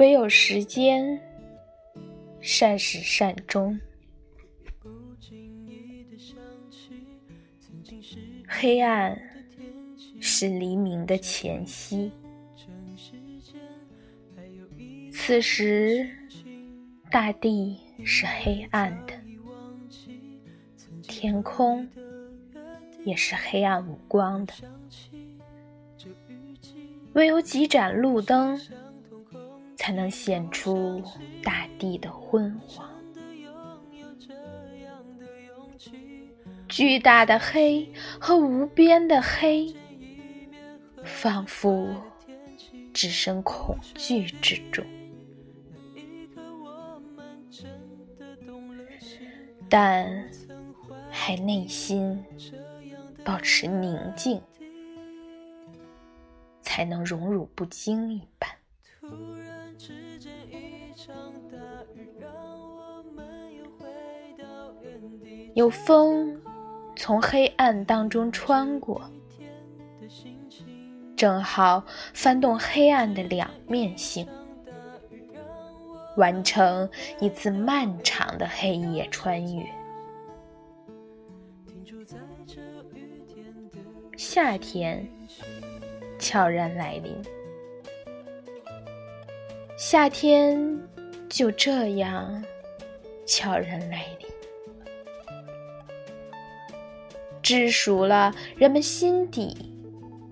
唯有时间，善始善终。黑暗是黎明的前夕，此时大地是黑暗的，天空也是黑暗无光的，唯有几盏路灯，才能显出大地的昏黄。巨大的黑和无边的黑，仿佛置身恐惧之中，但还内心保持宁静，才能荣辱不惊一有风。从黑暗当中穿过，正好翻动黑暗的两面性，完成一次漫长的黑夜穿越。夏天悄然来临，夏天就这样悄然来临。知熟了人们心底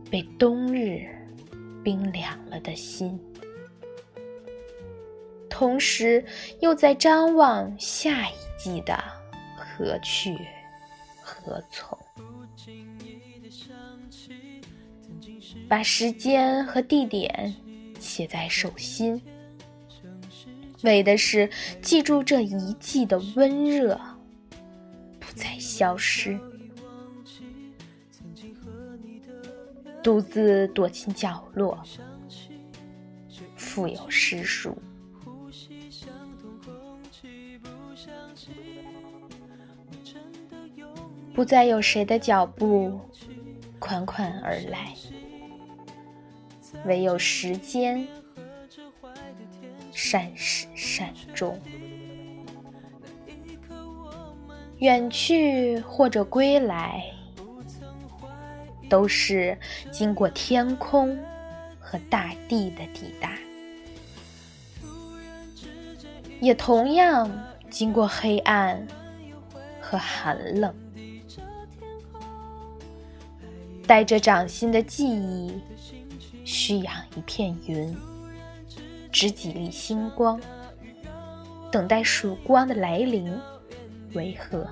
被冬日冰凉了的心，同时又在张望下一季的何去何从。把时间和地点写在手心，为的是记住这一季的温热不再消失。独自躲进角落，腹有诗书，不再有谁的脚步款款而来，唯有时间善始善终，远去或者归来。都是经过天空和大地的抵达，也同样经过黑暗和寒冷。带着掌心的记忆，蓄养一片云，执几粒星光，等待曙光的来临。为何？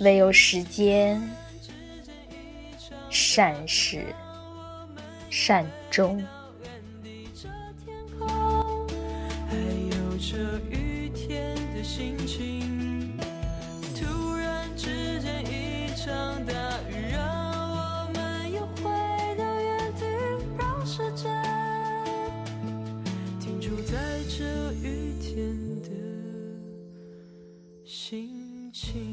唯有时间，善始善终。这雨天的心情。